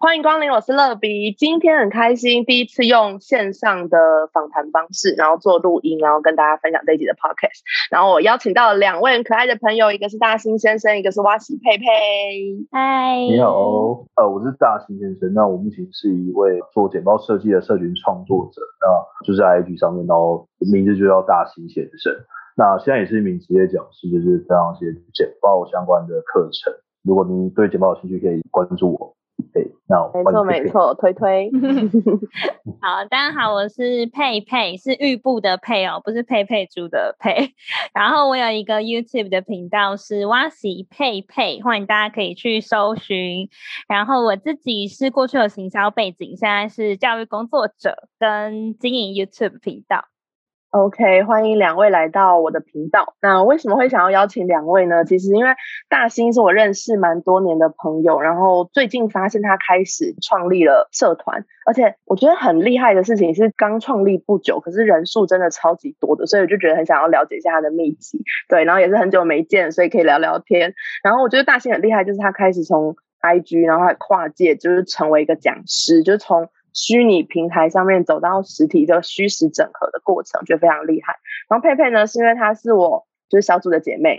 欢迎光临，我是乐比。今天很开心，第一次用线上的访谈方式，然后做录音，然后跟大家分享这一集的 podcast。然后我邀请到两位很可爱的朋友，一个是大兴先生，一个是蛙喜佩佩。嗨，你好，呃，我是大兴先生。那我目前是一位做简报设计的社群创作者，那就是在 IG 上面，然后名字就叫大兴先生。那现在也是一名职业讲师，就是非常一些简报相关的课程。如果你对简报有兴趣，可以关注我。对，那没错没错，推推。好，大家好，我是佩佩，是玉布的佩哦，不是佩佩猪的佩。然后我有一个 YouTube 的频道是哇西佩佩，欢迎大家可以去搜寻。然后我自己是过去有行销背景，现在是教育工作者，跟经营 YouTube 频道。OK，欢迎两位来到我的频道。那为什么会想要邀请两位呢？其实因为大兴是我认识蛮多年的朋友，然后最近发现他开始创立了社团，而且我觉得很厉害的事情是刚创立不久，可是人数真的超级多的，所以我就觉得很想要了解一下他的秘籍。对，然后也是很久没见，所以可以聊聊天。然后我觉得大兴很厉害，就是他开始从 IG，然后还跨界，就是成为一个讲师，就是从。虚拟平台上面走到实体的虚实整合的过程，觉得非常厉害。然后佩佩呢，是因为她是我就是小组的姐妹，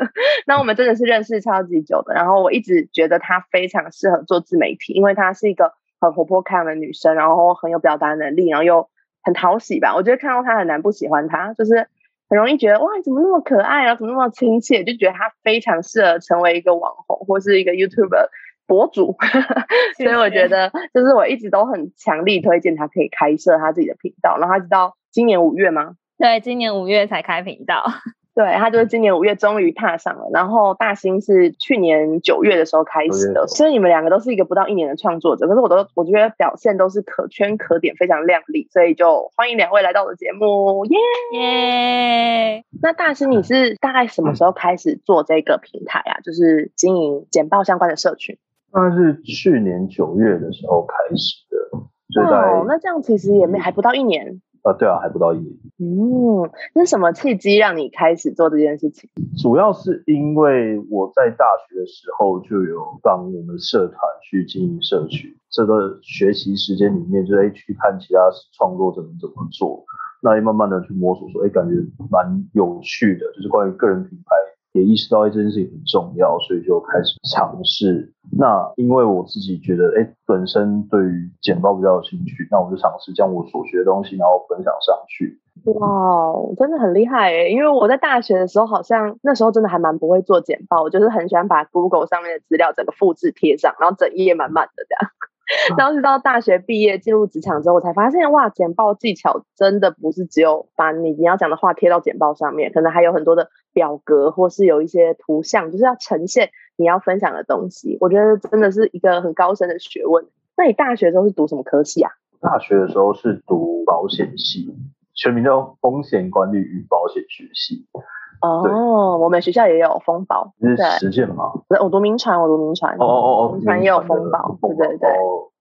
那我们真的是认识超级久的。然后我一直觉得她非常适合做自媒体，因为她是一个很活泼开朗的女生，然后很有表达能力，然后又很讨喜吧。我觉得看到她很难不喜欢她，就是很容易觉得哇，怎么那么可爱啊，怎么那么亲切，就觉得她非常适合成为一个网红或是一个 YouTuber。博主，所以我觉得就是我一直都很强力推荐他可以开设他自己的频道，然后他直到今年五月吗？对，今年五月才开频道。对他就是今年五月终于踏上了，然后大兴是去年九月的时候开始的，所以你们两个都是一个不到一年的创作者，可是我都我觉得表现都是可圈可点，非常亮丽，所以就欢迎两位来到我的节目，耶耶！那大兴你是大概什么时候开始做这个平台啊？就是经营简报相关的社群？大概是去年九月的时候开始的，哦，那这样其实也没还不到一年。啊，对啊，还不到一年。嗯，那什么契机让你开始做这件事情？主要是因为我在大学的时候就有帮我们社团去经营社区，这个学习时间里面就哎去看其他创作者们怎么做，那也慢慢的去摸索，说哎感觉蛮有趣的，就是关于个人品牌。也意识到这件事情很重要，所以就开始尝试。那因为我自己觉得，哎，本身对于简报比较有兴趣，那我就尝试将我所学的东西，然后分享上去。哇，真的很厉害诶！因为我在大学的时候，好像那时候真的还蛮不会做简报，我就是很喜欢把 Google 上面的资料整个复制贴上，然后整页满满的这样。然后直到大学毕业进入职场之后，我才发现哇，简报技巧真的不是只有把你你要讲的话贴到简报上面，可能还有很多的表格或是有一些图像，就是要呈现你要分享的东西。我觉得真的是一个很高深的学问。那你大学的时候是读什么科系啊？大学的时候是读保险系，全名叫风险管理与保险学系。哦，我们学校也有风保，是实践吗？我读民传，我读民传，哦哦哦，民传也有风暴，对对对，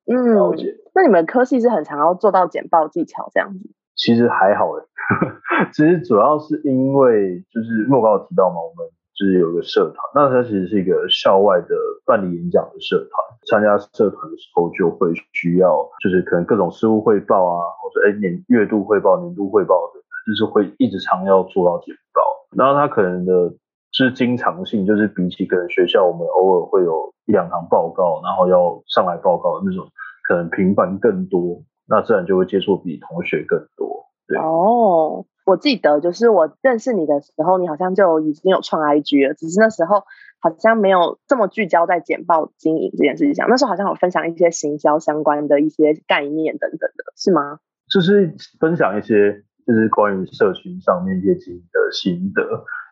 嗯，那你们科系是很常要做到简报技巧这样子？其实还好诶，其实主要是因为就是莫高有提到嘛，我们就是有个社团，那它其实是一个校外的办理演讲的社团，参加社团的时候就会需要，就是可能各种事务汇报啊，或者哎年月度汇报、年度汇报等等，就是会一直常要做到简报。然后他可能的是经常性，就是比起可能学校我们偶尔会有一两堂报告，然后要上来报告的那种，可能频繁更多，那自然就会接触比同学更多。对哦，我记得就是我认识你的时候，你好像就已经有创 IG 了，只是那时候好像没有这么聚焦在简报经营这件事情上。那时候好像有分享一些行销相关的一些概念等等的，是吗？就是分享一些。就是关于社群上面一些经营的心得，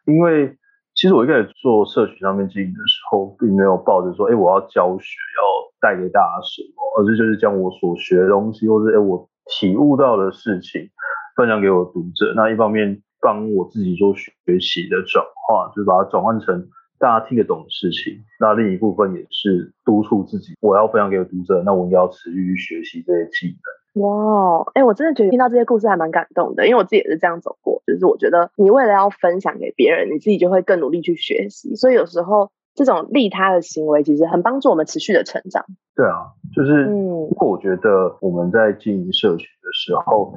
因为其实我一开始做社群上面经营的时候，并没有抱着说，哎，我要教学，要带给大家什么，而是就是将我所学的东西，或者哎我体悟到的事情，分享给我读者。那一方面帮我自己做学习的转化，就是把它转换成大家听得懂的事情。那另一部分也是督促自己，我要分享给读者，那我应该要持续学习这些技能。哇，哎，我真的觉得听到这些故事还蛮感动的，因为我自己也是这样走过。就是我觉得你为了要分享给别人，你自己就会更努力去学习。所以有时候这种利他的行为，其实很帮助我们持续的成长。对啊，就是嗯，不过我觉得我们在经营社群的时候，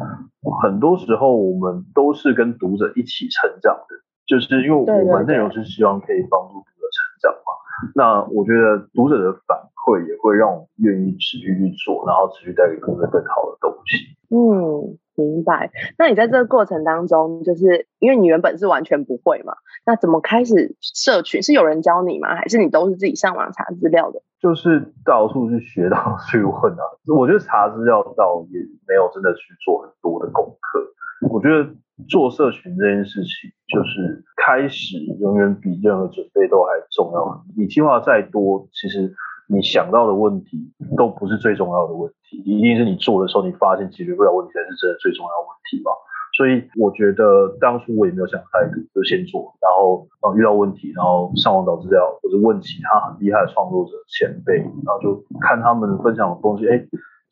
很多时候我们都是跟读者一起成长的，就是因为我们内容是希望可以帮助读者成长嘛。那我觉得读者的反馈也会让我们愿意持续去做，然后持续带给读者更好的东西。嗯，明白。那你在这个过程当中，就是因为你原本是完全不会嘛，那怎么开始社群？是有人教你吗？还是你都是自己上网查资料的？就是到处去学，到处去问啊。我觉得查资料倒也没有真的去做很多的功课。我觉得做社群这件事情，就是开始永远比任何准备都还重要。你计划再多，其实你想到的问题都不是最重要的问题，一定是你做的时候，你发现解决不了问题才是真的最重要的问题嘛。所以我觉得当初我也没有想太多，就先做，然后呃遇到问题，然后上网找资料，或者问其他很厉害的创作者前辈，然后就看他们分享的东西，哎。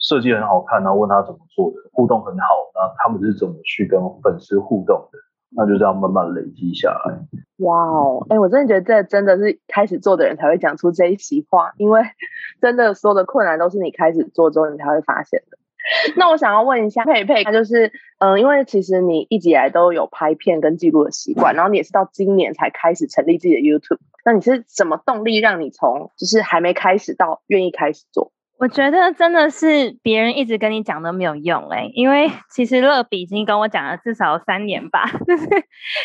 设计很好看，然后问他怎么做的，互动很好，那他们是怎么去跟粉丝互动的？那就这样慢慢累积下来。哇哦，哎，我真的觉得这真的是开始做的人才会讲出这一席话，因为 真的所有的困难都是你开始做之后你才会发现的。那我想要问一下佩佩，他就是，嗯，因为其实你一直以来都有拍片跟记录的习惯，然后你也是到今年才开始成立自己的 YouTube，那你是什么动力让你从就是还没开始到愿意开始做？我觉得真的是别人一直跟你讲都没有用哎，因为其实乐比已经跟我讲了至少三年吧，就是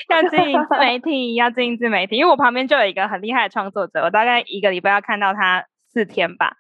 要经营自媒体，要经营自媒体。因为我旁边就有一个很厉害的创作者，我大概一个礼拜要看到他四天吧。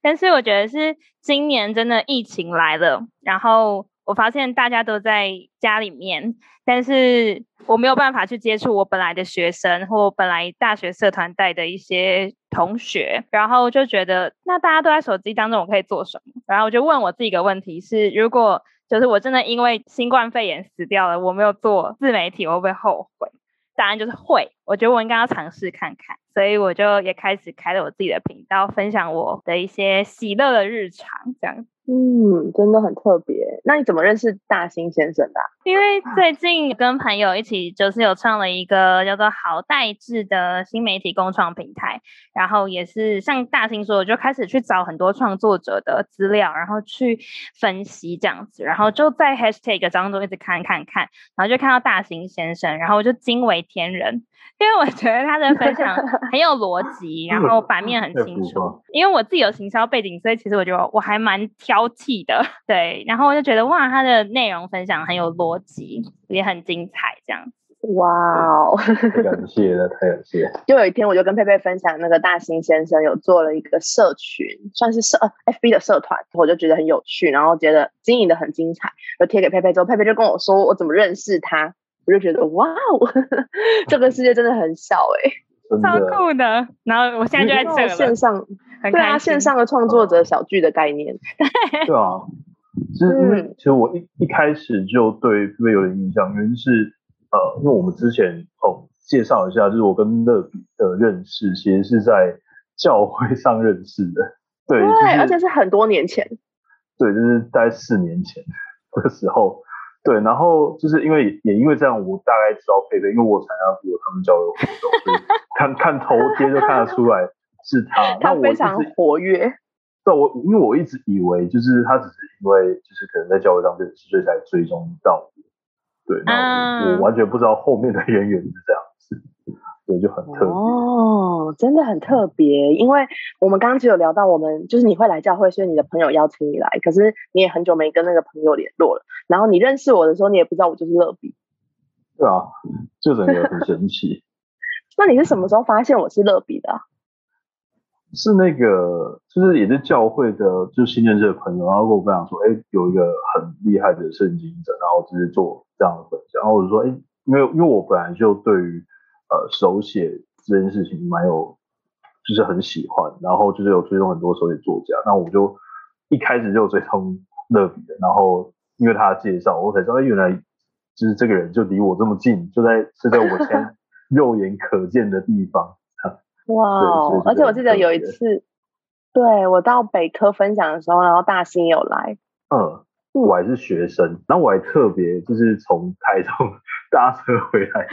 但是我觉得是今年真的疫情来了，然后。我发现大家都在家里面，但是我没有办法去接触我本来的学生或本来大学社团带的一些同学，然后就觉得那大家都在手机当中，我可以做什么？然后我就问我自己一个问题：是如果就是我真的因为新冠肺炎死掉了，我没有做自媒体，我会不会后悔？答案就是会。我觉得我应该要尝试看看，所以我就也开始开了我自己的频道，分享我的一些喜乐的日常，这样。嗯，真的很特别。那你怎么认识大兴先生的？因为最近跟朋友一起，就是有创了一个叫做好代志的新媒体共创平台，然后也是像大兴说，的，就开始去找很多创作者的资料，然后去分析这样子，然后就在 hashtag 当中一直看看看，然后就看到大兴先生，然后我就惊为天人。因为我觉得他的分享 很有逻辑，然后版面很清楚。因为我自己有行销背景，所以其实我觉得我还蛮挑剔的。对，然后我就觉得哇，他的内容分享很有逻辑，也很精彩，这样子。哇哦，太感谢了，太感谢。就有一天，我就跟佩佩分享，那个大兴先生有做了一个社群，算是社呃 FB 的社团，我就觉得很有趣，然后觉得经营的很精彩，就贴给佩佩之后，佩佩就跟我说我怎么认识他。我就觉得哇哦，这个世界真的很小哎，超酷的。然后我现在就在这线上，对啊，线上的创作者小聚的概念。对啊，其实其实我一一开始就对特别有点印象，原因是呃，因为我们之前哦介绍一下，就是我跟乐比的认识，其实是在教会上认识的。对，而且是很多年前。对，就是大概四年前的时候。对，然后就是因为也因为这样，我大概知道佩佩，因为我参加过他们交流活动，看看头贴就看得出来是他。他非常活跃。对，我因为我一直以为就是他只是因为就是可能在教会上认识，所以才追踪到我。对，那我完全不知道后面的渊源是这样子。就很特别哦，真的很特别，因为我们刚刚只有聊到，我们就是你会来教会，所以你的朋友邀请你来，可是你也很久没跟那个朋友联络了。然后你认识我的时候，你也不知道我就是乐比。对啊，就整个很神奇。那你是什么时候发现我是乐比的？是那个，就是也是教会的，就是新认识的朋友，然后跟我分享说，哎，有一个很厉害的圣经者，然后就是做这样的分享，然后我就说，哎，因为因为我本来就对于。呃，手写这件事情蛮有，就是很喜欢，然后就是有追踪很多手写作家，那我就一开始就追踪乐比的，然后因为他的介绍，我才知道，哎，原来就是这个人就离我这么近，就在是在我前 肉眼可见的地方。哇，而且我记得有一次，对我到北科分享的时候，然后大兴有来，嗯，我还是学生，然后我还特别就是从台中 搭车回来，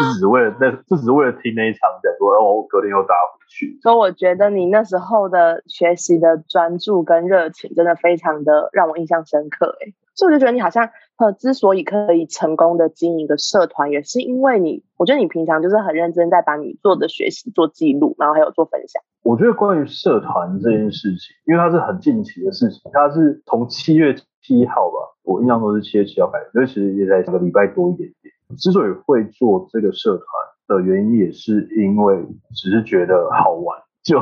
就只为了那，就只是为了听那一场讲座，然后我隔天又搭回去。所以我觉得你那时候的学习的专注跟热情，真的非常的让我印象深刻。哎，所以我就觉得你好像呃，之所以可以成功的经营一个社团，也是因为你，我觉得你平常就是很认真在把你做的学习做记录，然后还有做分享。我觉得关于社团这件事情，因为它是很近期的事情，它是从七月七号吧，我印象中是七月七号开始，所以其实也在一个礼拜多一点点。之所以会做这个社团的原因，也是因为只是觉得好玩，就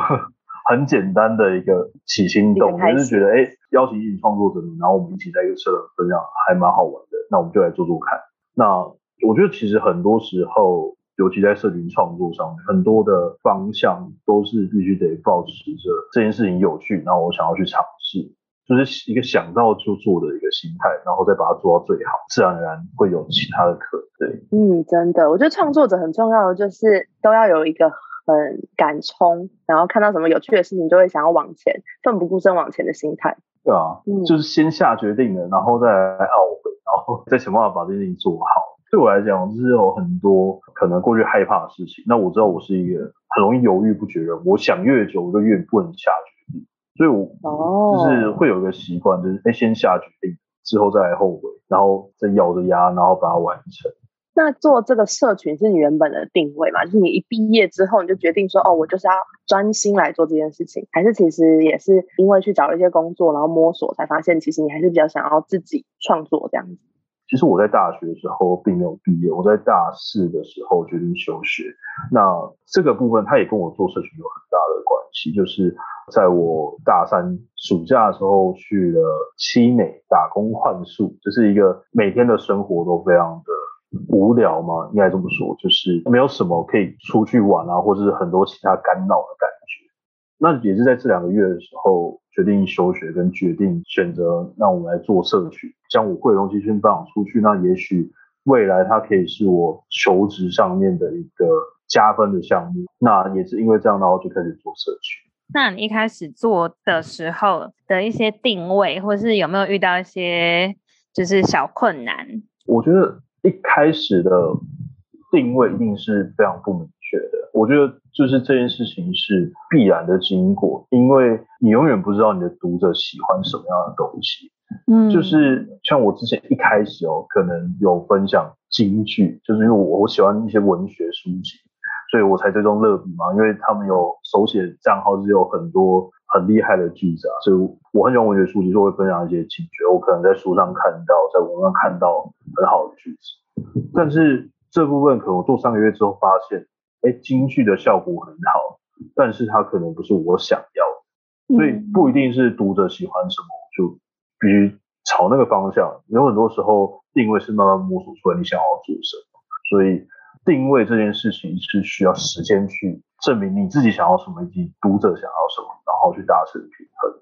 很简单的一个起心动，就是觉得哎，邀请一群创作者，然后我们一起在一个社团分享，还蛮好玩的，那我们就来做做看。那我觉得其实很多时候。尤其在社群创作上面，很多的方向都是必须得保持着这件事情有趣，然后我想要去尝试，就是一个想到就做的一个心态，然后再把它做到最好，自然而然会有其他的可能。对，嗯，真的，我觉得创作者很重要的就是都要有一个很敢冲，然后看到什么有趣的事情就会想要往前，奋不顾身往前的心态。对啊，就是先下决定了，然后再来懊悔，然后 再想办法把这件事情做好。对我来讲，就是有很多可能过去害怕的事情。那我知道我是一个很容易犹豫不决的人，我想越久，我就越不能下决定。所以，我就是会有一个习惯，就是先下决定，之后再来后悔，然后再咬着牙，然后把它完成。那做这个社群是你原本的定位嘛？就是你一毕业之后，你就决定说，哦，我就是要专心来做这件事情，还是其实也是因为去找了一些工作，然后摸索才发现，其实你还是比较想要自己创作这样子。其实我在大学的时候并没有毕业，我在大四的时候决定休学。那这个部分它也跟我做社群有很大的关系，就是在我大三暑假的时候去了七美打工换宿，这是一个每天的生活都非常的无聊吗，应该这么说，就是没有什么可以出去玩啊，或者是很多其他干扰的感觉。那也是在这两个月的时候。决定休学，跟决定选择让我们来做社群，将我会的东西先分享出去。那也许未来它可以是我求职上面的一个加分的项目。那也是因为这样，然后就开始做社群。那你一开始做的时候的一些定位，或是有没有遇到一些就是小困难？我觉得一开始的定位一定是非常不明确的。我觉得就是这件事情是必然的经过，因为你永远不知道你的读者喜欢什么样的东西。嗯，就是像我之前一开始哦，可能有分享京剧，就是因为我我喜欢一些文学书籍，所以我才追踪乐笔嘛，因为他们有手写账号是有很多很厉害的句子啊，所以我很喜欢文学书籍，就会分享一些情节，我可能在书上看到，在网上看到很好的句子，但是这部分可能我做三个月之后发现。哎，京剧的效果很好，但是它可能不是我想要的，所以不一定是读者喜欢什么，就必须朝那个方向。有很多时候定位是慢慢摸索出来你想要做什么，所以定位这件事情是需要时间去证明你自己想要什么以及读者想要什么，然后去达成平衡。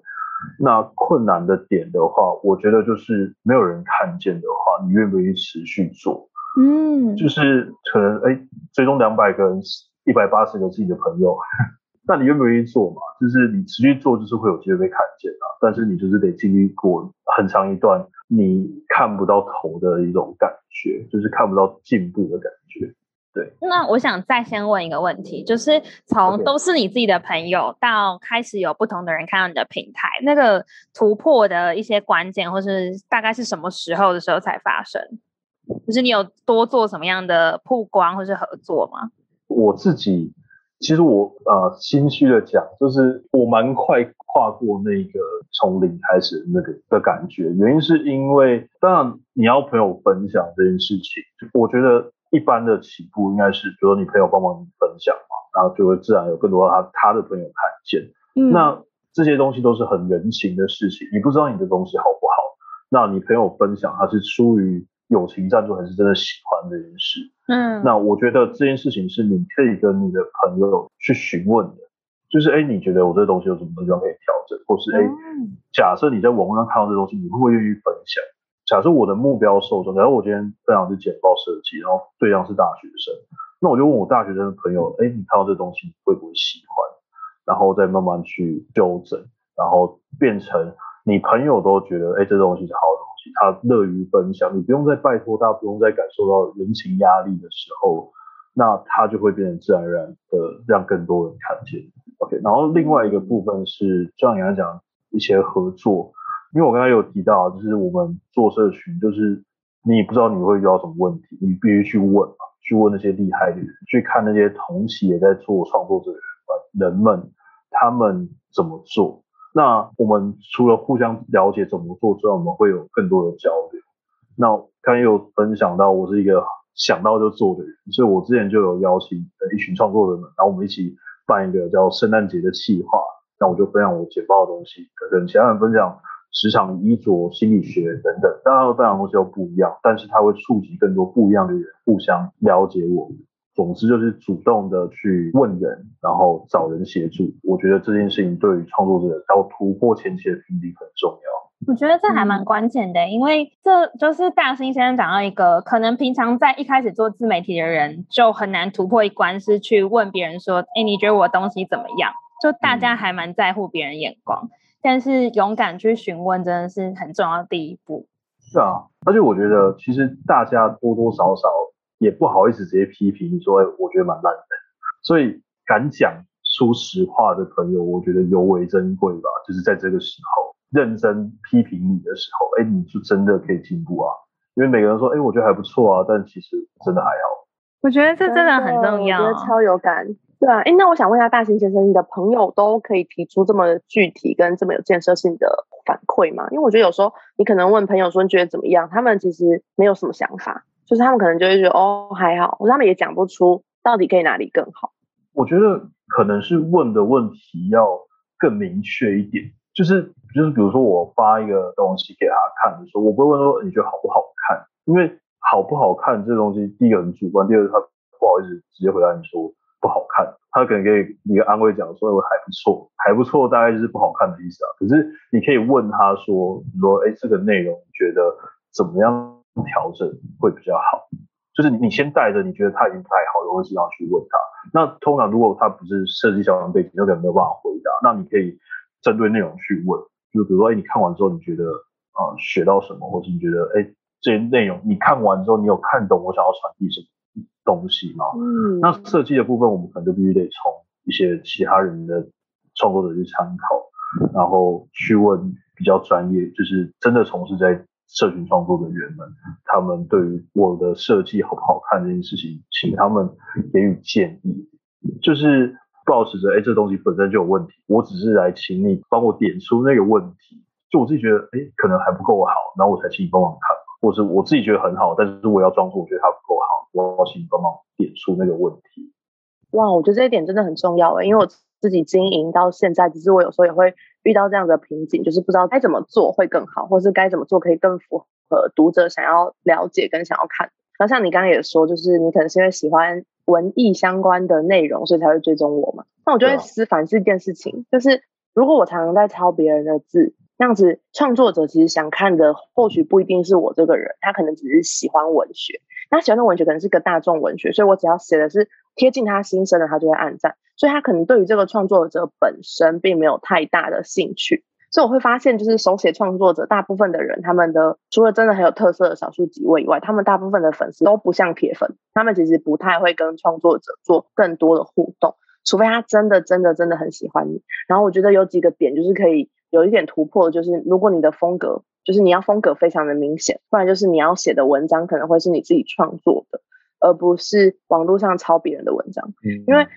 那困难的点的话，我觉得就是没有人看见的话，你愿不愿意持续做？嗯，就是可能哎，追踪两百个人，一百八十个自己的朋友，那你愿不愿意做嘛？就是你持续做，就是会有机会被看见啊。但是你就是得经历过很长一段你看不到头的一种感觉，就是看不到进步的感觉。对。那我想再先问一个问题，就是从都是你自己的朋友到开始有不同的人看到你的平台，那个突破的一些关键，或是大概是什么时候的时候才发生？就是你有多做什么样的曝光或是合作吗？我自己其实我呃心虚的讲，就是我蛮快跨过那个从零开始那个的感觉。原因是因为当然你要朋友分享这件事情，我觉得一般的起步应该是，比如说你朋友帮忙分享嘛，然后就会自然有更多他他的朋友看见。那这些东西都是很人情的事情，你不知道你的东西好不好，那你朋友分享他是出于。友情赞助还是真的喜欢这件事，嗯，那我觉得这件事情是你可以跟你的朋友去询问的，就是哎，你觉得我这东西有什么地方可以调整，或是哎，假设你在网络上看到这东西，你会不会愿意分享？假设我的目标受众，假如我今天分享是简报设计，然后对象是大学生，那我就问我大学生的朋友，哎，你看到这东西会不会喜欢？然后再慢慢去纠正，然后变成你朋友都觉得，哎，这东西是好东西，他乐于分享，你不用再拜托他，不用再感受到人情压力的时候，那他就会变成自然而然的让更多人看见。OK，然后另外一个部分是，就像你刚才讲一些合作，因为我刚才有提到，就是我们做社群，就是你也不知道你会遇到什么问题，你必须去问嘛，去问那些厉害的人，去看那些同期也在做创作者的人们，他们怎么做。那我们除了互相了解怎么做之外，我们会有更多的交流。那刚才有分享到，我是一个想到就做的人，所以我之前就有邀请一群创作者们，然后我们一起办一个叫圣诞节的企划。那我就分享我简报的东西，跟其他人分享职场衣着、心理学等等，大家分享东西都不一样，但是它会触及更多不一样的人，互相了解我们。总之就是主动的去问人，然后找人协助。我觉得这件事情对于创作者要突破前期的瓶颈很重要。我觉得这还蛮关键的，因为这就是大兴先生讲到一个，可能平常在一开始做自媒体的人就很难突破一关，是去问别人说：“哎，你觉得我的东西怎么样？”就大家还蛮在乎别人眼光，但是勇敢去询问真的是很重要的第一步。是啊，而且我觉得其实大家多多少少。也不好意思直接批评你说，哎，我觉得蛮烂的。所以敢讲出实话的朋友，我觉得尤为珍贵吧。就是在这个时候认真批评你的时候，哎，你就真的可以进步啊。因为每个人说，哎，我觉得还不错啊，但其实真的还好。我觉得这真的很重要，我觉得超有感。对啊，哎，那我想问一下大兴先生，你的朋友都可以提出这么具体跟这么有建设性的反馈吗？因为我觉得有时候你可能问朋友说你觉得怎么样，他们其实没有什么想法。就是他们可能就会觉得哦还好，或者他们也讲不出到底可以哪里更好。我觉得可能是问的问题要更明确一点，就是就是比如说我发一个东西给他看的时候，我不会问说你觉得好不好看，因为好不好看这东西第一个很主观，第二个他不好意思直接回答你说不好看，他可能给你一个安慰讲说还不错，还不错大概就是不好看的意思啊。可是你可以问他说，你说哎这个内容你觉得怎么样？调整会比较好，就是你先带着你觉得他已经不太好的问题上去问他。那通常如果他不是设计相关背景，有可能没有办法回答。那你可以针对内容去问，就比如说，哎，你看完之后你觉得啊学到什么，或是你觉得哎这些内容你看完之后你有看懂我想要传递什么东西嘛？嗯。那设计的部分我们可能就必须得从一些其他人的创作者去参考，然后去问比较专业，就是真的从事在。社群创作的人们，他们对于我的设计好不好看这件事情，请他们给予建议，就是保持着，哎，这东西本身就有问题，我只是来请你帮我点出那个问题，就我自己觉得，哎，可能还不够好，然后我才请你帮忙看，或是我自己觉得很好，但是我要装作我觉得它不够好，我要请你帮忙点出那个问题。哇，我觉得这一点真的很重要诶，因为我自己经营到现在，只是我有时候也会。遇到这样的瓶颈，就是不知道该怎么做会更好，或是该怎么做可以更符合读者想要了解跟想要看。那像你刚刚也说，就是你可能是因为喜欢文艺相关的内容，所以才会追踪我嘛。那我就会思反思一件事情，就是如果我常常在抄别人的字，这样子创作者其实想看的或许不一定是我这个人，他可能只是喜欢文学。那喜欢的文学可能是个大众文学，所以我只要写的是贴近他心声的，他就会按赞。所以他可能对于这个创作者本身并没有太大的兴趣。所以我会发现，就是手写创作者大部分的人，他们的除了真的很有特色的少数几位以外，他们大部分的粉丝都不像铁粉，他们其实不太会跟创作者做更多的互动，除非他真的真的真的很喜欢你。然后我觉得有几个点就是可以有一点突破，就是如果你的风格。就是你要风格非常的明显，不然就是你要写的文章可能会是你自己创作的，而不是网络上抄别人的文章。嗯，因为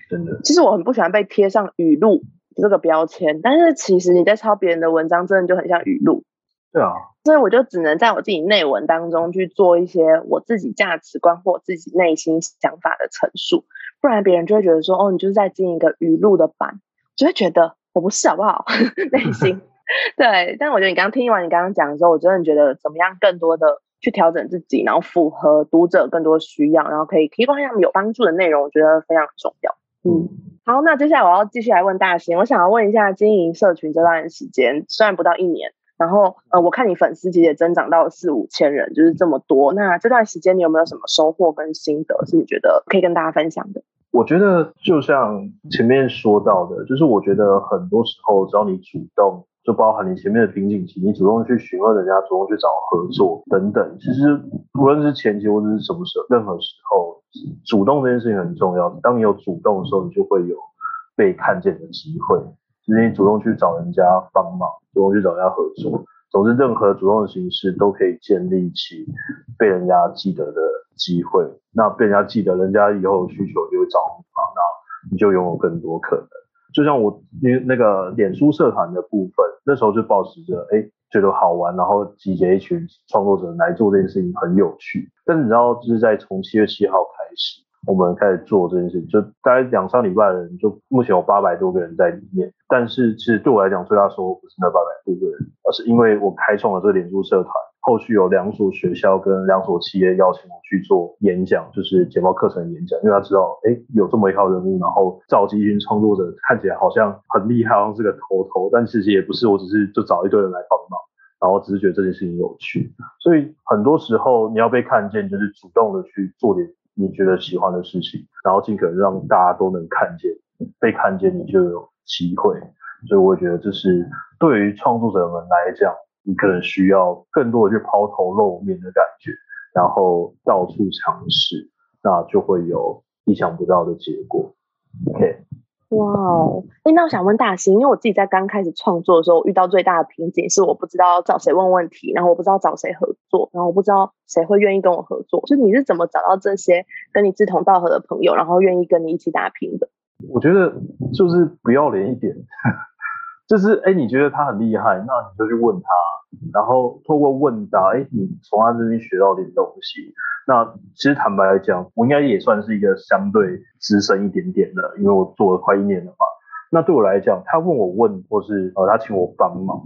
其实我很不喜欢被贴上语录这个标签，但是其实你在抄别人的文章，真的就很像语录。对啊，所以我就只能在我自己内文当中去做一些我自己价值观或自己内心想法的陈述，不然别人就会觉得说，哦，你就是在进一个语录的版，就会觉得我不是好不好？内心。对，但我觉得你刚刚听完你刚刚讲的时候，我真的觉得怎么样更多的去调整自己，然后符合读者更多需要，然后可以提供他们有帮助的内容，我觉得非常重要。嗯，好，那接下来我要继续来问大兴，我想要问一下经营社群这段时间，虽然不到一年，然后呃，我看你粉丝其实也增长到四五千人，就是这么多。那这段时间你有没有什么收获跟心得，是你觉得可以跟大家分享的？我觉得就像前面说到的，就是我觉得很多时候只要你主动。就包含你前面的瓶颈期，你主动去询问人家，主动去找合作等等。其实无论是前期或者是什么时候，任何时候，主动这件事情很重要。当你有主动的时候，你就会有被看见的机会。就是你主动去找人家帮忙，主动去找人家合作。总之，任何主动的形式都可以建立起被人家记得的机会。那被人家记得，人家以后需求就会找你嘛，那你就拥有更多可能。就像我那那个脸书社团的部分，那时候就保持着哎觉得好玩，然后集结一群创作者来做这件事情很有趣。但是你知道，就是在从七月七号开始。我们开始做这件事，就大概两三礼拜的人，就目前有八百多个人在里面。但是其实对我来讲，最大收获不是那八百多个人，而是因为我开创了这个脸书社团，后续有两所学校跟两所企业邀请我去做演讲，就是简报课程演讲。因为他知道，哎，有这么一号人物，然后召集一群创作者，看起来好像很厉害，好像是个头头，但其实也不是，我只是就找一堆人来帮忙，然后只是觉得这件事情有趣。所以很多时候你要被看见，就是主动的去做点。你觉得喜欢的事情，然后尽可能让大家都能看见，被看见你就有机会。所以我觉得这是对于创作者们来讲，你可能需要更多的去抛头露面的感觉，然后到处尝试，那就会有意想不到的结果。OK。哇哦，哎，那我想问大兴，因为我自己在刚开始创作的时候，遇到最大的瓶颈是我不知道找谁问问题，然后我不知道找谁合作，然后我不知道谁会愿意跟我合作。就你是怎么找到这些跟你志同道合的朋友，然后愿意跟你一起打拼的？我觉得就是不要脸一点，就是哎，你觉得他很厉害，那你就去问他，然后透过问答，哎，你从他这边学到点东西。那其实坦白来讲，我应该也算是一个相对资深一点点的，因为我做了快一年了嘛。那对我来讲，他问我问，或是呃他请我帮忙，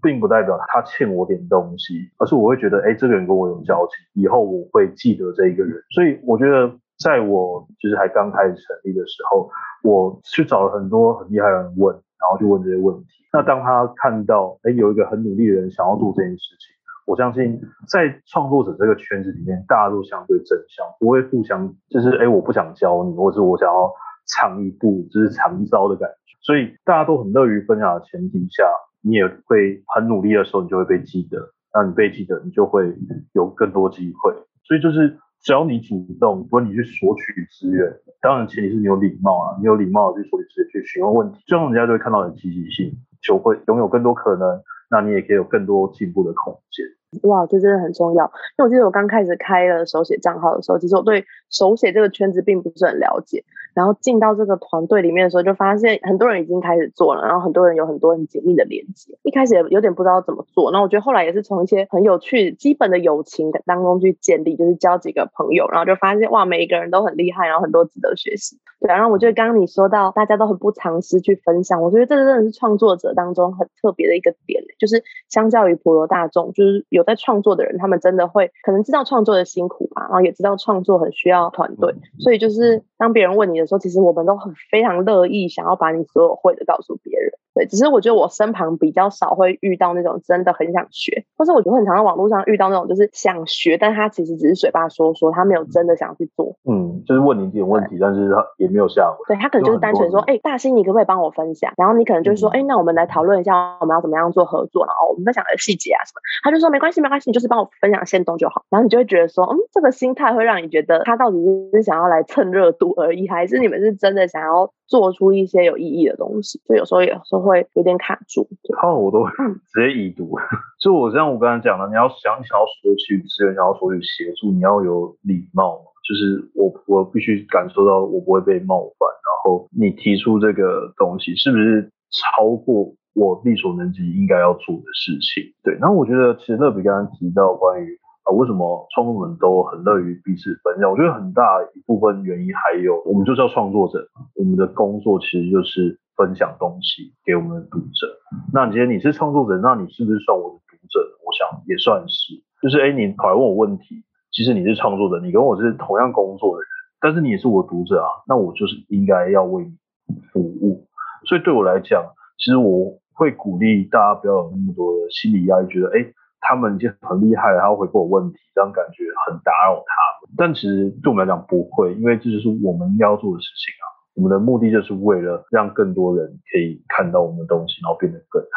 并不代表他欠我点东西，而是我会觉得，哎，这个人跟我有交情，以后我会记得这一个人。所以我觉得，在我其实还刚开始成立的时候，我去找了很多很厉害的人问，然后去问这些问题。那当他看到，哎，有一个很努力的人想要做这件事情。我相信在创作者这个圈子里面，大家都相对正向，不会互相就是哎，我不想教你，或者我想要尝一步就是尝招的感觉。所以大家都很乐于分享的前提下，你也会很努力的时候，你就会被记得。那你被记得，你就会有更多机会。所以就是只要你主动，不论你去索取资源，当然前提是你有礼貌啊，你有礼貌的去索取资源，去询问问题，最后人家就会看到你的积极性，就会拥有更多可能。那你也可以有更多进步的空间。哇，这真的很重要。因为我记得我刚开始开了手写账号的时候，其实我对手写这个圈子并不是很了解。然后进到这个团队里面的时候，就发现很多人已经开始做了，然后很多人有很多很紧密的连接。一开始也有点不知道怎么做，那我觉得后来也是从一些很有趣、基本的友情当中去建立，就是交几个朋友，然后就发现哇，每一个人都很厉害，然后很多值得学习。对，然后我觉得刚刚你说到大家都很不尝试去分享，我觉得这个真的是创作者当中很特别的一个点，就是相较于普罗大众，就是有在创作的人，他们真的会可能知道创作的辛苦吧，然后也知道创作很需要团队，所以就是当别人问你的说，其实我们都很。非常乐意想要把你所有会的告诉别人。对，只是我觉得我身旁比较少会遇到那种真的很想学，或是我觉得很常在网络上遇到那种就是想学，但他其实只是嘴巴说说，他没有真的想去做。嗯，就是问你一点问题，但是他也没有下文。对他可能就是单纯说，哎，大兴，你可不可以帮我分享？然后你可能就是说，哎，那我们来讨论一下，我们要怎么样做合作，然后我们分享的细节啊什么。他就说没关系，没关系，你就是帮我分享线动就好。然后你就会觉得说，嗯，这个心态会让你觉得他到底是想要来蹭热度而已，还是你们是真的想要做出一些有意义的东西？就有时候有时候会有点卡。住。哦我都直接已读，就我像我刚才讲的，你要想想要索取资源，想要索取协助，你要有礼貌嘛，就是我我必须感受到我不会被冒犯，然后你提出这个东西是不是超过我力所能及应该要做的事情？对，然后我觉得其实乐比刚刚提到关于啊为什么创作者都很乐于彼此分享，我觉得很大一部分原因还有我们就是叫创作者，我们的工作其实就是。分享东西给我们的读者，那今天你是创作者，那你是不是算我的读者？我想也算是。就是哎，你跑来问我问题，其实你是创作者，你跟我是同样工作的人，但是你也是我读者啊，那我就是应该要为你服务。所以对我来讲，其实我会鼓励大家不要有那么多的心理压力，觉得哎，他们已经很厉害了，他会回复我问题，这样感觉很打扰他们。但其实对我们来讲不会，因为这就是我们要做的事情啊。我们的目的就是为了让更多人可以看到我们的东西，然后变得更好。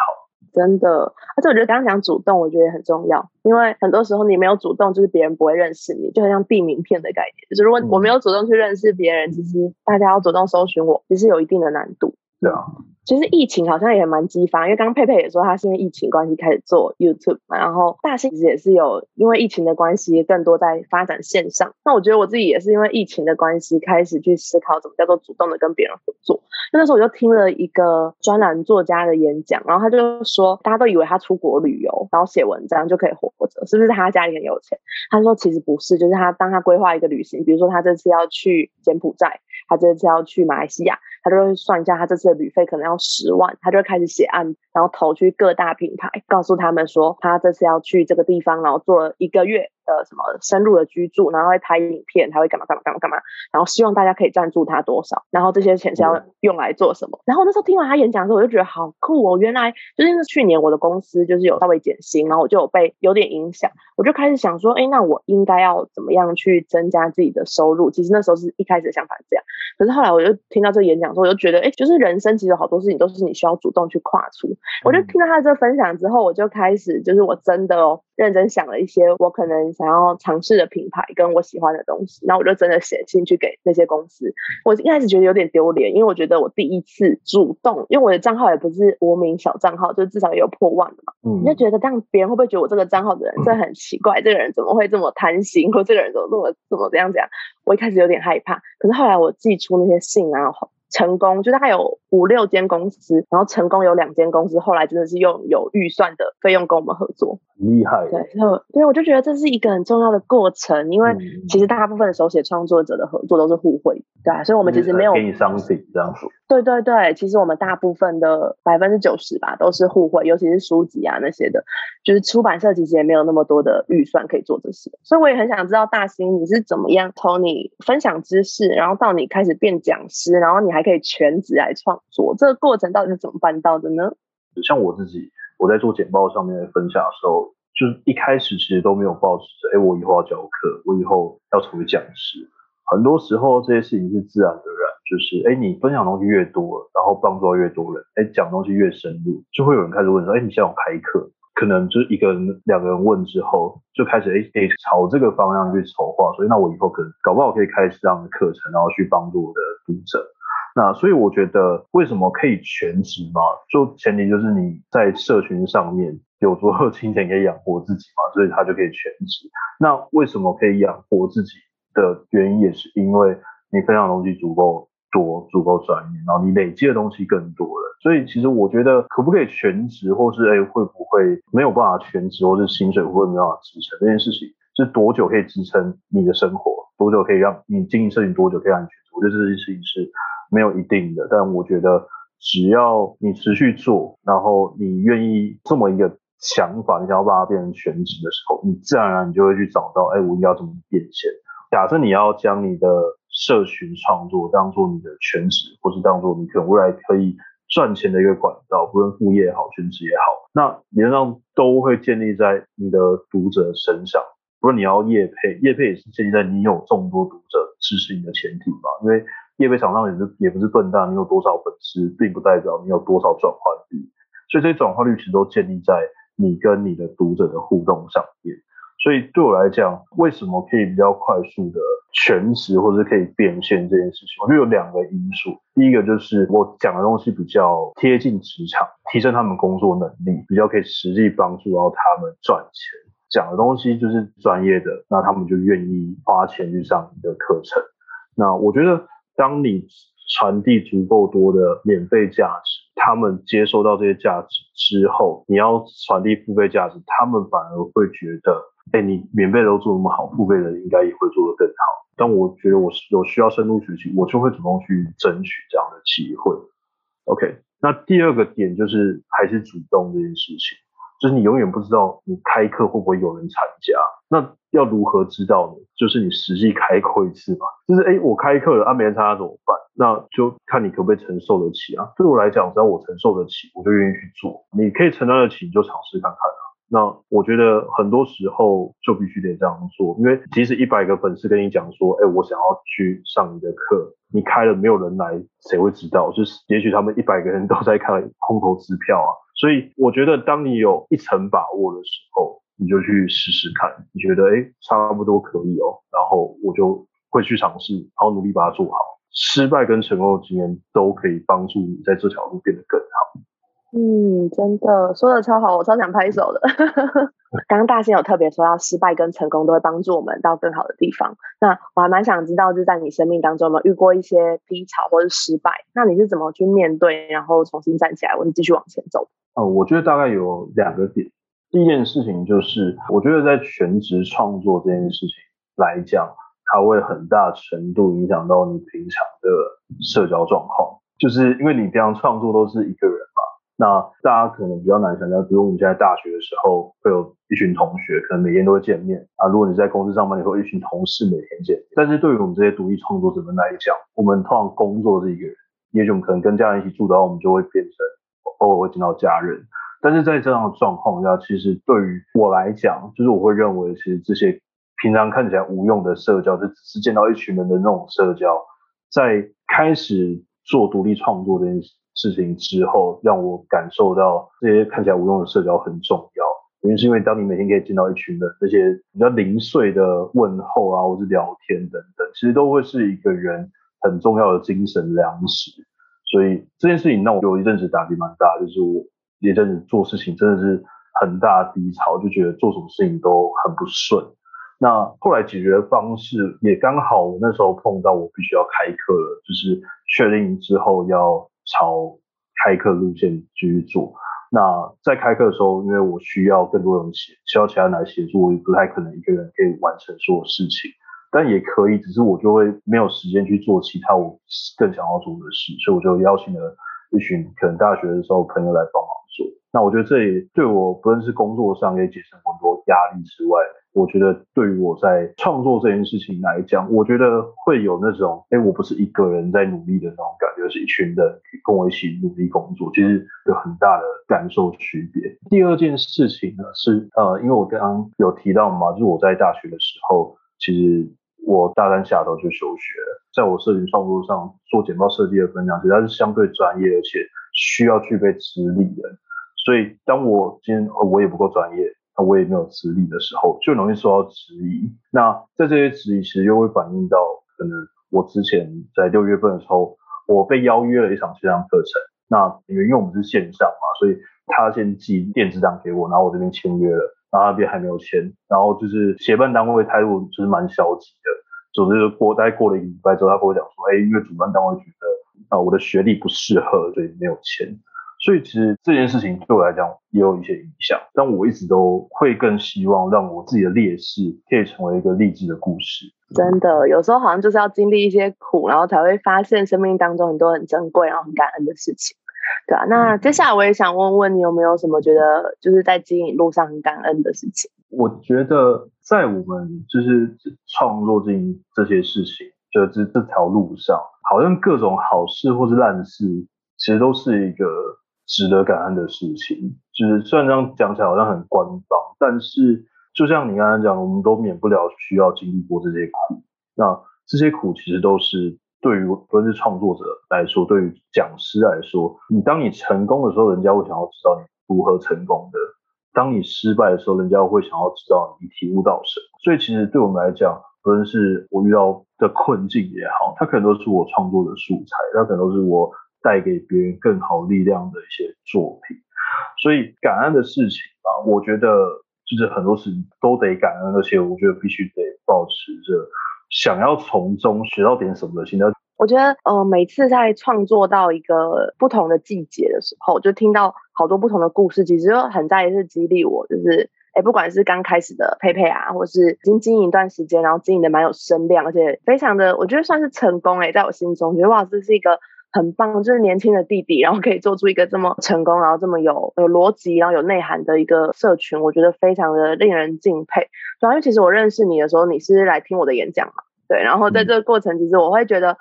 真的，而且我觉得刚刚讲主动，我觉得也很重要，因为很多时候你没有主动，就是别人不会认识你，就很像递名片的概念。就是如果我没有主动去认识别人，其实大家要主动搜寻我，其实有一定的难度。对啊。其实疫情好像也蛮激发，因为刚刚佩佩也说他是因为疫情关系开始做 YouTube 嘛，然后大兴其实也是有因为疫情的关系，更多在发展线上。那我觉得我自己也是因为疫情的关系，开始去思考怎么叫做主动的跟别人合作。那时候我就听了一个专栏作家的演讲，然后他就说，大家都以为他出国旅游，然后写文章就可以活着，是不是他家里很有钱？他说其实不是，就是他当他规划一个旅行，比如说他这次要去柬埔寨，他这次要去马来西亚。他就会算一下，他这次的旅费可能要十万，他就开始写案，然后投去各大品牌，告诉他们说他这次要去这个地方，然后做了一个月。呃，什么深入的居住，然后会拍影片，他会干嘛干嘛干嘛干嘛，然后希望大家可以赞助他多少，然后这些钱是要用来做什么？然后那时候听完他演讲的时候，我就觉得好酷哦！原来就是去年我的公司就是有稍微减薪，然后我就有被有点影响，我就开始想说，哎，那我应该要怎么样去增加自己的收入？其实那时候是一开始的想法是这样，可是后来我就听到这个演讲之后，我就觉得，哎，就是人生其实有好多事情都是你需要主动去跨出。我就听到他这分享之后，我就开始就是我真的哦。认真想了一些我可能想要尝试的品牌跟我喜欢的东西，然后我就真的写信去给那些公司。我一开始觉得有点丢脸，因为我觉得我第一次主动，因为我的账号也不是无名小账号，就至少也有破万的嘛。嗯，就觉得这样别人会不会觉得我这个账号的人真的很奇怪？这个人怎么会这么贪心，或这个人怎么这么怎么这样讲？我一开始有点害怕，可是后来我寄出那些信啊。成功就是他有五六间公司，然后成功有两间公司，后来真的是用有预算的费用跟我们合作，厉害。对，所以因为我就觉得这是一个很重要的过程，因为其实大部分的手写创作者的合作都是互惠，对啊，所以我们其实没有给你商品这样子。对对对，其实我们大部分的百分之九十吧都是互惠，尤其是书籍啊那些的，就是出版社其实也没有那么多的预算可以做这些，所以我也很想知道大兴你是怎么样从你分享知识，然后到你开始变讲师，然后你还可以全职来创作，这个过程到底是怎么办到的呢？像我自己，我在做简报上面的分享的时候，就是一开始其实都没有抱持着，哎，我以后要教课，我以后要成为讲师，很多时候这些事情是自然而然。就是，哎，你分享东西越多，然后帮助到越多人，哎，讲东西越深入，就会有人开始问说，哎，你现在有开课？可能就是一个人、两个人问之后，就开始，哎，哎，朝这个方向去筹划。所以，那我以后可能搞不好可以开始这样的课程，然后去帮助我的读者。那所以我觉得，为什么可以全职嘛？就前提就是你在社群上面有足够的金钱可以养活自己嘛，所以他就可以全职。那为什么可以养活自己的原因，也是因为你分享东西足够。多足够专业，然后你累积的东西更多了，所以其实我觉得可不可以全职，或是哎会不会没有办法全职，或是薪水会不会没办法支撑这件事情，是多久可以支撑你的生活，多久可以让你经营社群，多久可以让你全职？我觉得这件事情是没有一定的，但我觉得只要你持续做，然后你愿意这么一个想法，你想要把它变成全职的时候，你自然而然你就会去找到，哎，我应该要怎么变现？假设你要将你的社群创作当做你的全职，或是当做你可能未来可以赚钱的一个管道，不论副业也好，全职也好，那理论上都会建立在你的读者身上。不论你要业配，业配也是建立在你有众多读者支持你的前提嘛。因为业配厂商也是也不是笨蛋，你有多少粉丝，并不代表你有多少转换率。所以这些转化率其实都建立在你跟你的读者的互动上面。所以对我来讲，为什么可以比较快速的全职或者可以变现这件事情，我觉得有两个因素。第一个就是我讲的东西比较贴近职场，提升他们工作能力，比较可以实际帮助到他们赚钱。讲的东西就是专业的，那他们就愿意花钱去上你的课程。那我觉得，当你传递足够多的免费价值，他们接收到这些价值之后，你要传递付费价值，他们反而会觉得。哎，你免费都做那么好，付费的应该也会做得更好。但我觉得我有需要深入学习，我就会主动去争取这样的机会。OK，那第二个点就是还是主动这件事情，就是你永远不知道你开课会不会有人参加。那要如何知道呢？就是你实际开课一次嘛。就是哎，我开课了，啊没人参加怎么办？那就看你可不可以承受得起啊。对我来讲，只要我承受得起，我就愿意去做。你可以承担得起，你就尝试看看啊。那我觉得很多时候就必须得这样做，因为即使一百个粉丝跟你讲说，哎，我想要去上你的课，你开了没有人来，谁会知道？就是也许他们一百个人都在看空头支票啊。所以我觉得，当你有一层把握的时候，你就去试试看，你觉得哎，差不多可以哦，然后我就会去尝试，然后努力把它做好。失败跟成功的经验都可以帮助你在这条路变得更好。嗯，真的说的超好，我超想拍手的。刚刚大仙有特别说到，失败跟成功都会帮助我们到更好的地方。那我还蛮想知道，就在你生命当中，有没有遇过一些低潮或是失败？那你是怎么去面对，然后重新站起来，或是继续往前走？呃，我觉得大概有两个点。第一件事情就是，我觉得在全职创作这件事情来讲，它会很大程度影响到你平常的社交状况，就是因为你平常创作都是一个人嘛。那大家可能比较难想象，比如我们现在大学的时候，会有一群同学，可能每天都会见面啊。如果你在公司上班，你会有一群同事每天见。但是对于我们这些独立创作者们来讲，我们通常工作是一个人，也许我们可能跟家人一起住的话，我们就会变成偶尔会见到家人。但是在这样的状况下，其实对于我来讲，就是我会认为，其实这些平常看起来无用的社交，就只是见到一群人的那种社交，在开始做独立创作这件事。情之后，让我感受到这些看起来无用的社交很重要。原因是因为当你每天可以见到一群人，那些比较零碎的问候啊，或是聊天等等，其实都会是一个人很重要的精神粮食。所以这件事情让我有一阵子打击蛮大，就是我一阵子做事情真的是很大低潮，就觉得做什么事情都很不顺。那后来解决的方式也刚好，我那时候碰到我必须要开课了，就是确定之后要。朝开课路线继续做。那在开课的时候，因为我需要更多人协，需要其他人来协助，我也不太可能一个人可以完成所有事情。但也可以，只是我就会没有时间去做其他我更想要做的事，所以我就邀请了一群可能大学的时候朋友来帮忙那我觉得这也对我不论是工作上可以节省很多压力之外。我觉得对于我在创作这件事情来讲，我觉得会有那种，哎，我不是一个人在努力的那种感觉，是一群人跟我一起努力工作，其实有很大的感受区别。第二件事情呢是，呃，因为我刚刚有提到嘛，就是我在大学的时候，其实我大三下头就休学了，在我社群创作上做简报设计的分享，其实它是相对专业，而且需要具备资历的。所以当我今天我也不够专业。那我也没有资历的时候，就容易受到质疑。那在这些质疑，其实又会反映到可能我之前在六月份的时候，我被邀约了一场线上课程。那因为因为我们是线上嘛，所以他先寄电子档给我，然后我这边签约了，然后那边还没有签。然后就是协办单位态度就是蛮消极的，总之过大概过了一个礼拜之后，他跟我讲说，哎，因为主办单位觉得啊我的学历不适合，所以没有签。所以其实这件事情对我来讲也有一些影响，但我一直都会更希望让我自己的劣势可以成为一个励志的故事。真的，有时候好像就是要经历一些苦，然后才会发现生命当中很多很珍贵然后很感恩的事情，对啊。那接下来我也想问问你，有没有什么觉得就是在经营路上很感恩的事情？我觉得在我们就是创作这这些事情，就这这条路上，好像各种好事或是烂事，其实都是一个。值得感恩的事情，就是虽然这样讲起来好像很官方，但是就像你刚才讲，我们都免不了需要经历过这些苦。那这些苦其实都是对于不论是创作者来说，对于讲师来说，你当你成功的时候，人家会想要知道你如何成功的；当你失败的时候，人家会想要知道你体悟到什么。所以其实对我们来讲，不论是我遇到的困境也好，它可能都是我创作的素材，它可能都是我。带给别人更好力量的一些作品，所以感恩的事情啊，我觉得就是很多事情都得感恩，而且我觉得必须得保持着想要从中学到点什么的心态。我觉得，呃，每次在创作到一个不同的季节的时候，就听到好多不同的故事，其实就很在意是激励我，就是，哎，不管是刚开始的佩佩啊，或是已经经营一段时间，然后经营的蛮有声量，而且非常的，我觉得算是成功哎，在我心中，觉得哇，这是一个。很棒，就是年轻的弟弟，然后可以做出一个这么成功，然后这么有有逻辑，然后有内涵的一个社群，我觉得非常的令人敬佩。主要因为其实我认识你的时候，你是来听我的演讲嘛，对。然后在这个过程，其实我会觉得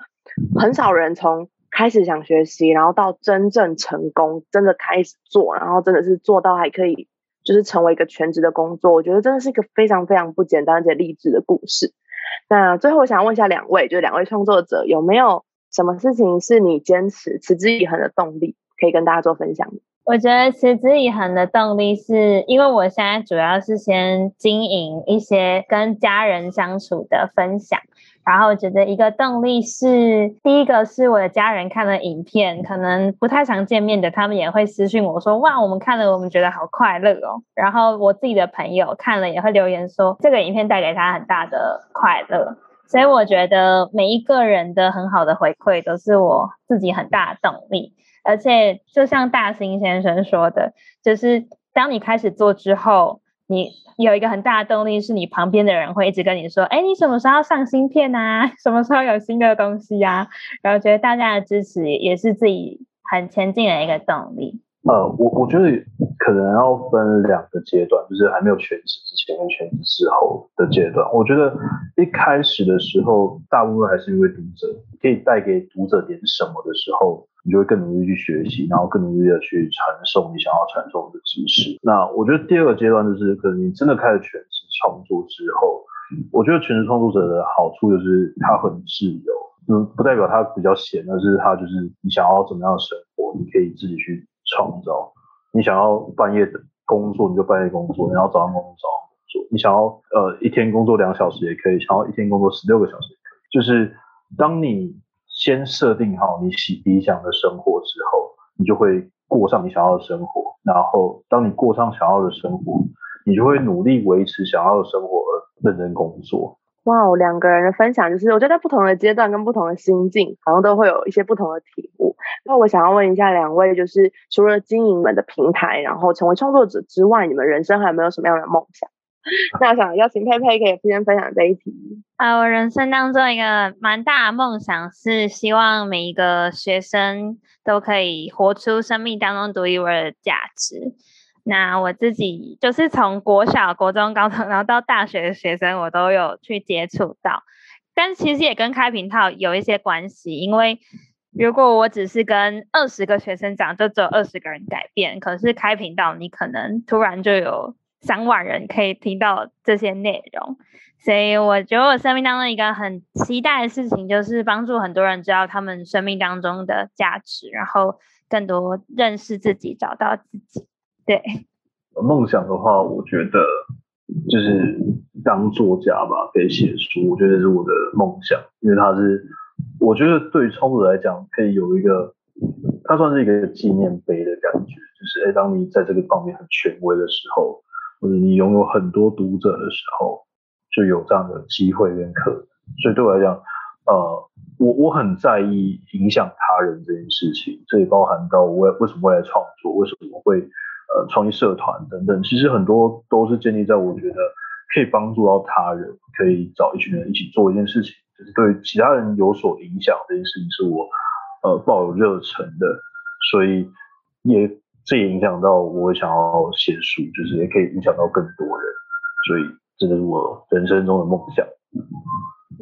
很少人从开始想学习，然后到真正成功，真的开始做，然后真的是做到还可以就是成为一个全职的工作，我觉得真的是一个非常非常不简单且励志的故事。那最后我想问一下两位，就两位创作者有没有什么事情是你坚持持之以恒的动力，可以跟大家做分享？我觉得持之以恒的动力是因为我现在主要是先经营一些跟家人相处的分享，然后我觉得一个动力是第一个是我的家人看了影片，可能不太常见面的，他们也会私信我说哇，我们看了我们觉得好快乐哦。然后我自己的朋友看了也会留言说这个影片带给他很大的快乐，所以我觉得每一个人的很好的回馈都是我自己很大的动力。而且，就像大兴先生说的，就是当你开始做之后，你有一个很大的动力，是你旁边的人会一直跟你说：“哎，你什么时候上新片啊？什么时候有新的东西呀？”然后觉得大家的支持也是自己很前进的一个动力。呃，我我觉得可能要分两个阶段，就是还没有全职之前跟全职之后的阶段。我觉得一开始的时候，大部分还是因为读者可以带给读者点什么的时候。你就会更努力去学习，然后更努力的去传送你想要传送的知识。那我觉得第二个阶段就是，可能你真的开始全职创作之后，我觉得全职创作者的好处就是他很自由，嗯，不代表他比较闲，而是他就是你想要怎么样的生活，你可以自己去创造。你想要半夜的工作，你就半夜工作；你要早上工作，早上工作。你想要呃一天工作两小时也可以，想要一天工作十六个小时也可以。就是当你。先设定好你喜理想的生活之后，你就会过上你想要的生活。然后，当你过上想要的生活，你就会努力维持想要的生活而认真工作。哇哦，两个人的分享就是，我觉得在不同的阶段跟不同的心境，好像都会有一些不同的体悟。那我想要问一下两位，就是除了经营们的平台，然后成为创作者之外，你们人生还有没有什么样的梦想？那我想邀请佩佩可以先分享这一题啊，我人生当中一个蛮大的梦想是希望每一个学生都可以活出生命当中独一无二的价值。那我自己就是从国小、国中、高中，然后到大学的学生，我都有去接触到，但其实也跟开平套有一些关系，因为如果我只是跟二十个学生讲，就只有二十个人改变，可是开频道，你可能突然就有。三万人可以听到这些内容，所以我觉得我生命当中一个很期待的事情，就是帮助很多人知道他们生命当中的价值，然后更多认识自己，找到自己。对，梦想的话，我觉得就是当作家吧，可以写书，我觉得是我的梦想，因为它是我觉得对创作来讲，可以有一个，它算是一个纪念碑的感觉，就是哎，当你在这个方面很权威的时候。或者你拥有很多读者的时候，就有这样的机会跟可能。所以对我来讲，呃，我我很在意影响他人这件事情，这也包含到我为什么会来创作，为什么会呃创立社团等等。其实很多都是建立在我觉得可以帮助到他人，可以找一群人一起做一件事情，就是对其他人有所影响这件事情，是我呃抱有热忱的，所以也。这也影响到我想要写书，就是也可以影响到更多人，所以这个是我人生中的梦想。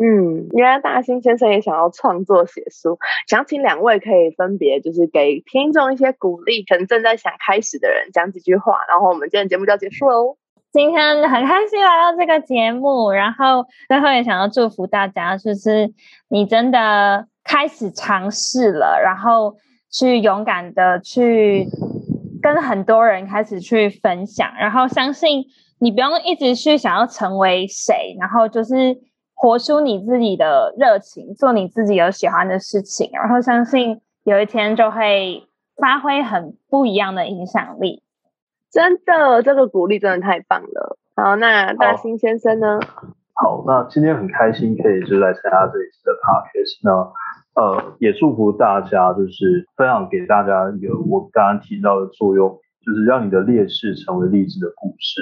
嗯，原来大兴先生也想要创作写书，想请两位可以分别就是给听众一些鼓励，可能正在想开始的人讲几句话，然后我们今天节目就要结束喽。今天很开心来到这个节目，然后最后也想要祝福大家，就是你真的开始尝试了，然后去勇敢的去。跟很多人开始去分享，然后相信你不用一直去想要成为谁，然后就是活出你自己的热情，做你自己有喜欢的事情，然后相信有一天就会发挥很不一样的影响力。真的，这个鼓励真的太棒了。好，那大兴先生呢？好，那今天很开心可以就来参加这一次的 podcast 呢。呃，也祝福大家，就是分享给大家一个我刚刚提到的作用，就是让你的劣势成为励志的故事。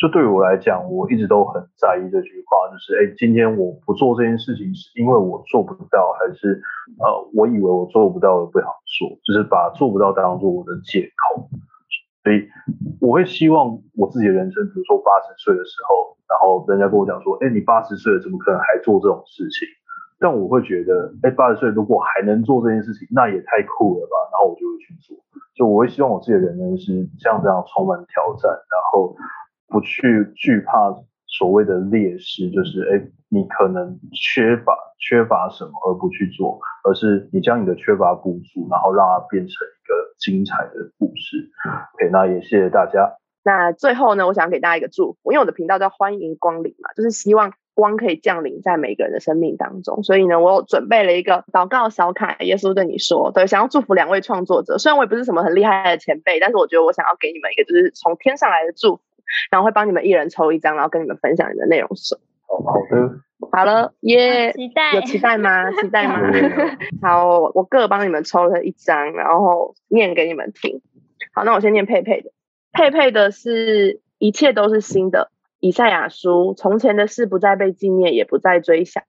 就对我来讲，我一直都很在意这句话，就是哎，今天我不做这件事情，是因为我做不到，还是呃，我以为我做不到不想做，就是把做不到当做我的借口。所以我会希望我自己的人生，比如说八十岁的时候，然后人家跟我讲说，哎，你八十岁了，怎么可能还做这种事情？但我会觉得，哎，八十岁如果还能做这件事情，那也太酷了吧！然后我就会去做。就我会希望我自己的人生是像这样充满挑战，然后不去惧怕所谓的劣势，就是哎，你可能缺乏缺乏什么而不去做，而是你将你的缺乏补足，然后让它变成一个精彩的故事。OK，那也谢谢大家。那最后呢，我想给大家一个祝福，因为我的频道叫欢迎光临嘛，就是希望。光可以降临在每个人的生命当中，所以呢，我准备了一个祷告小卡。耶稣对你说：“对，想要祝福两位创作者。虽然我也不是什么很厉害的前辈，但是我觉得我想要给你们一个就是从天上来的祝福，然后会帮你们一人抽一张，然后跟你们分享你的内容是。好好的，好了，耶！期待有期待吗？期待吗？好，我各帮你们抽了一张，然后念给你们听。好，那我先念佩佩的。佩佩的是一切都是新的。以赛亚书，从前的事不再被纪念，也不再追想。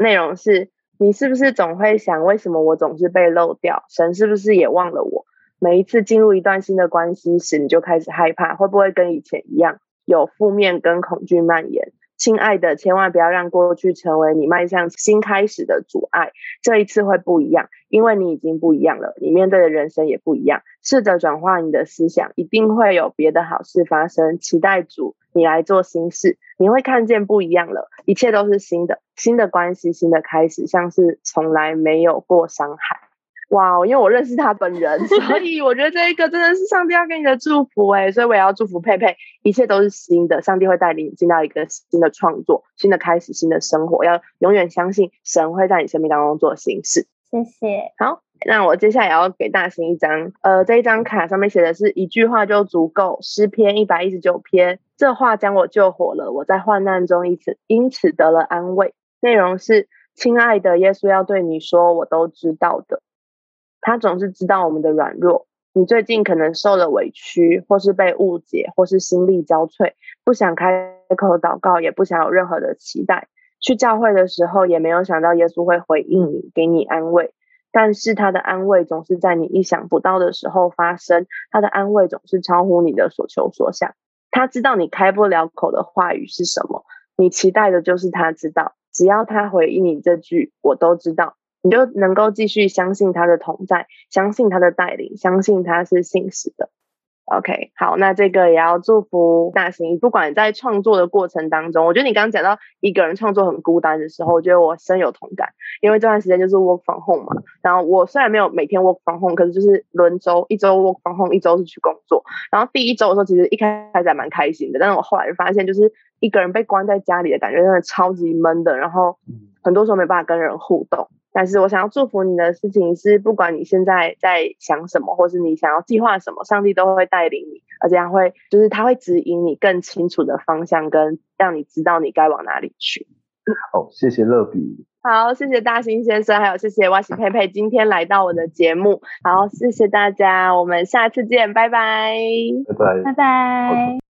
内容是：你是不是总会想，为什么我总是被漏掉？神是不是也忘了我？每一次进入一段新的关系时，你就开始害怕，会不会跟以前一样，有负面跟恐惧蔓延？亲爱的，千万不要让过去成为你迈向新开始的阻碍。这一次会不一样，因为你已经不一样了，你面对的人生也不一样。试着转化你的思想，一定会有别的好事发生。期待主，你来做新事，你会看见不一样了，一切都是新的，新的关系，新的开始，像是从来没有过伤害。哇，因为我认识他本人，所以我觉得这一个真的是上帝要给你的祝福哎，所以我也要祝福佩佩，一切都是新的，上帝会带领你进到一个新的创作、新的开始、新的生活，要永远相信神会在你生命当中做新事。谢谢。好，那我接下来要给大兴一张，呃，这一张卡上面写的是一句话就足够，诗篇一百一十九篇，这话将我救活了，我在患难中因此因此得了安慰。内容是：亲爱的耶稣要对你说，我都知道的。他总是知道我们的软弱。你最近可能受了委屈，或是被误解，或是心力交瘁，不想开口祷告，也不想有任何的期待。去教会的时候，也没有想到耶稣会回应你，给你安慰。但是他的安慰总是在你意想不到的时候发生。他的安慰总是超乎你的所求所想。他知道你开不了口的话语是什么，你期待的就是他知道。只要他回应你这句，我都知道。你就能够继续相信他的同在，相信他的带领，相信他是信实的。OK，好，那这个也要祝福大型。不管在创作的过程当中，我觉得你刚刚讲到一个人创作很孤单的时候，我觉得我深有同感。因为这段时间就是 work from home 嘛，然后我虽然没有每天 work from home，可是就是轮周，一周 work from home，一周是去工作。然后第一周的时候，其实一开始还蛮开心的，但是我后来就发现，就是一个人被关在家里的感觉真的超级闷的，然后很多时候没办法跟人互动。但是我想要祝福你的事情是，不管你现在在想什么，或是你想要计划什么，上帝都会带领你，而且他会就是他会指引你更清楚的方向，跟让你知道你该往哪里去。好，谢谢乐比。好，谢谢大兴先生，还有谢谢哇西佩佩今天来到我的节目。好，谢谢大家，我们下次见，拜拜，拜拜，拜拜。